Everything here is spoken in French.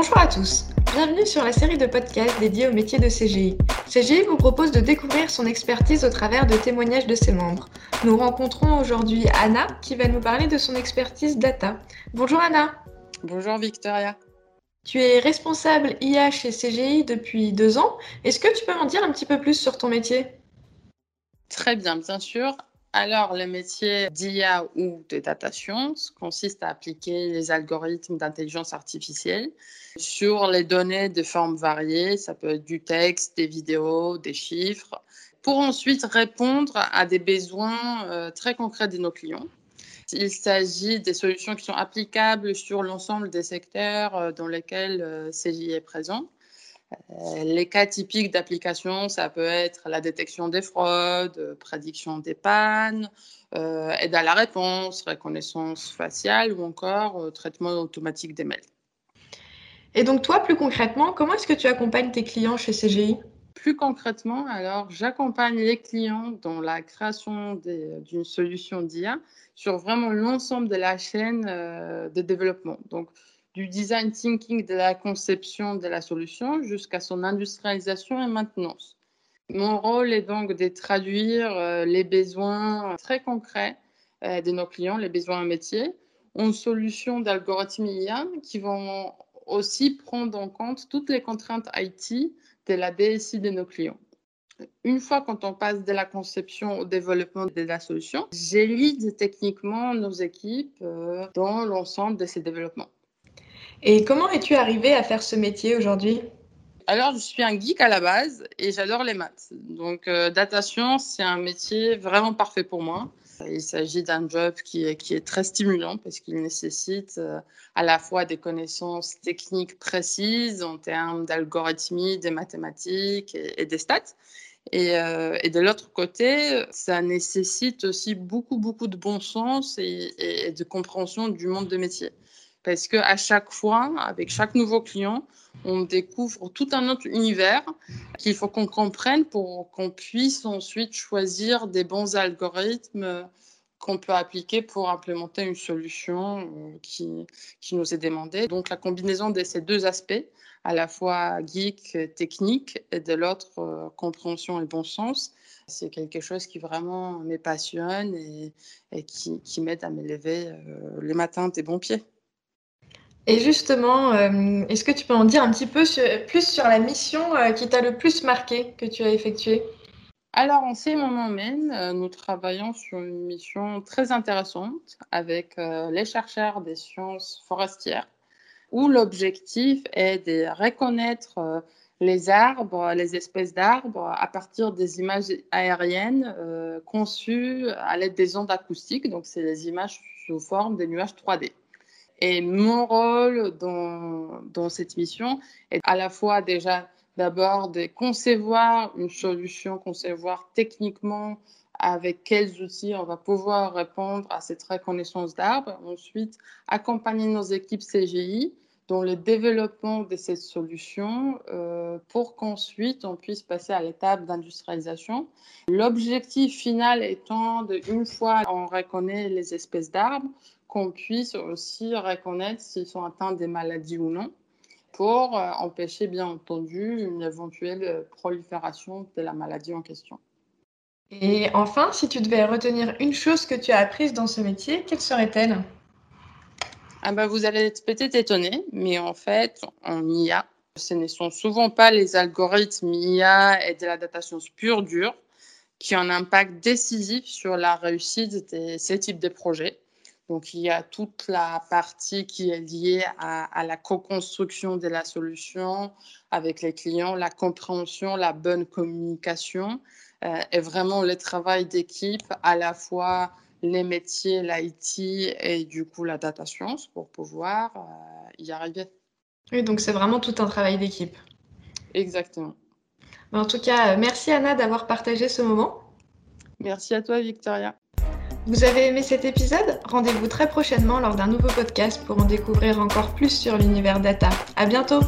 Bonjour à tous, bienvenue sur la série de podcasts dédiés au métier de CGI. CGI vous propose de découvrir son expertise au travers de témoignages de ses membres. Nous rencontrons aujourd'hui Anna qui va nous parler de son expertise data. Bonjour Anna. Bonjour Victoria. Tu es responsable IA chez CGI depuis deux ans. Est-ce que tu peux m'en dire un petit peu plus sur ton métier? Très bien, bien sûr. Alors, le métier d'IA ou de data science consiste à appliquer les algorithmes d'intelligence artificielle sur les données de formes variées. Ça peut être du texte, des vidéos, des chiffres, pour ensuite répondre à des besoins euh, très concrets de nos clients. Il s'agit des solutions qui sont applicables sur l'ensemble des secteurs euh, dans lesquels euh, CGI est présent. Euh, les cas typiques d'application, ça peut être la détection des fraudes, prédiction des pannes, euh, aide à la réponse, reconnaissance faciale ou encore euh, traitement automatique des mails. Et donc toi, plus concrètement, comment est-ce que tu accompagnes tes clients chez CGI Plus concrètement, alors j'accompagne les clients dans la création d'une solution d'IA sur vraiment l'ensemble de la chaîne de développement. Donc du design thinking de la conception de la solution jusqu'à son industrialisation et maintenance. Mon rôle est donc de traduire euh, les besoins très concrets euh, de nos clients, les besoins métiers, en solutions d'algorithmes IA qui vont aussi prendre en compte toutes les contraintes IT de la DSI de nos clients. Une fois quand on passe de la conception au développement de la solution, j'élite techniquement nos équipes euh, dans l'ensemble de ces développements. Et comment es-tu arrivé à faire ce métier aujourd'hui? Alors, je suis un geek à la base et j'adore les maths. Donc, euh, data c'est un métier vraiment parfait pour moi. Il s'agit d'un job qui est, très stimulant parce qu'il nécessite euh, à la fois des connaissances techniques précises en termes d'algorithmie, des mathématiques et, des stats. Et, euh, et de l'autre côté, ça nécessite aussi beaucoup, beaucoup de bon sens et, et de compréhension du monde de métier parce qu'à chaque fois, avec chaque nouveau client, on découvre tout un autre univers qu'il faut qu'on comprenne pour qu'on puisse ensuite choisir des bons algorithmes qu'on peut appliquer pour implémenter une solution euh, qui, qui nous est demandée. Donc la combinaison de ces deux aspects, à la fois geek, technique, et de l'autre euh, compréhension et bon sens, c'est quelque chose qui vraiment me passionne et, qui, qui m'aide à m'élever euh, le matin des bons pieds. Et justement, euh, est-ce que tu peux en dire un petit peu plus sur la mission euh, qui t'a le plus marqué que tu as effectuée? Alors, en ces moments même, euh, nous travaillons sur une mission très intéressante avec les chercheurs des sciences forestières, où l'objectif est de reconnaître les arbres, les espèces d'arbres, à partir des images aériennes conçues à l'aide des ondes acoustiques. Donc, c'est des images sous forme de nuages 3D. Et mon rôle dans, dans cette mission est à la fois déjà d'abord de concevoir une solution, concevoir techniquement avec quels outils on va pouvoir répondre à cette reconnaissance d'arbres. Ensuite, accompagner nos équipes CGI dans le développement de cette solution euh, pour qu'ensuite on puisse passer à l'étape d'industrialisation. L'objectif final étant de, une fois on reconnaît les espèces d'arbres, qu'on puisse aussi reconnaître s'ils sont atteints des maladies ou non pour euh, empêcher bien entendu une éventuelle prolifération de la maladie en question. Et enfin, si tu devais retenir une chose que tu as apprise dans ce métier, quelle serait-elle? Ah ben, Vous allez être peut-être étonné, mais en fait, en IA, ce ne sont souvent pas les algorithmes IA et de la data science pure dure qui ont un impact décisif sur la réussite de ces types de projets. Donc, il y a toute la partie qui est liée à, la co-construction de la solution avec les clients, la compréhension, la bonne communication euh, et vraiment le travail d'équipe, à la fois les métiers, l'IT et du coup la data science pour pouvoir euh, y arriver. Oui, donc c'est vraiment tout un travail d'équipe. Exactement. En tout cas, merci Anna d'avoir partagé ce moment. Merci à toi Victoria. Vous avez aimé cet épisode? Rendez-vous très prochainement lors d'un nouveau podcast pour en découvrir encore plus sur l'univers data. À bientôt